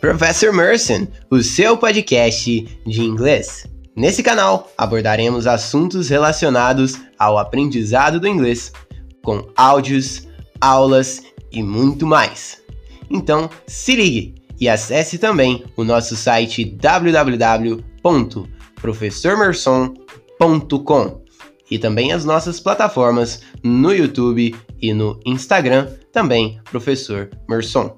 Professor Merson, o seu podcast de inglês. Nesse canal abordaremos assuntos relacionados ao aprendizado do inglês, com áudios, aulas e muito mais. Então, se ligue e acesse também o nosso site www.professormerson.com e também as nossas plataformas no YouTube e no Instagram, também Professor Merson.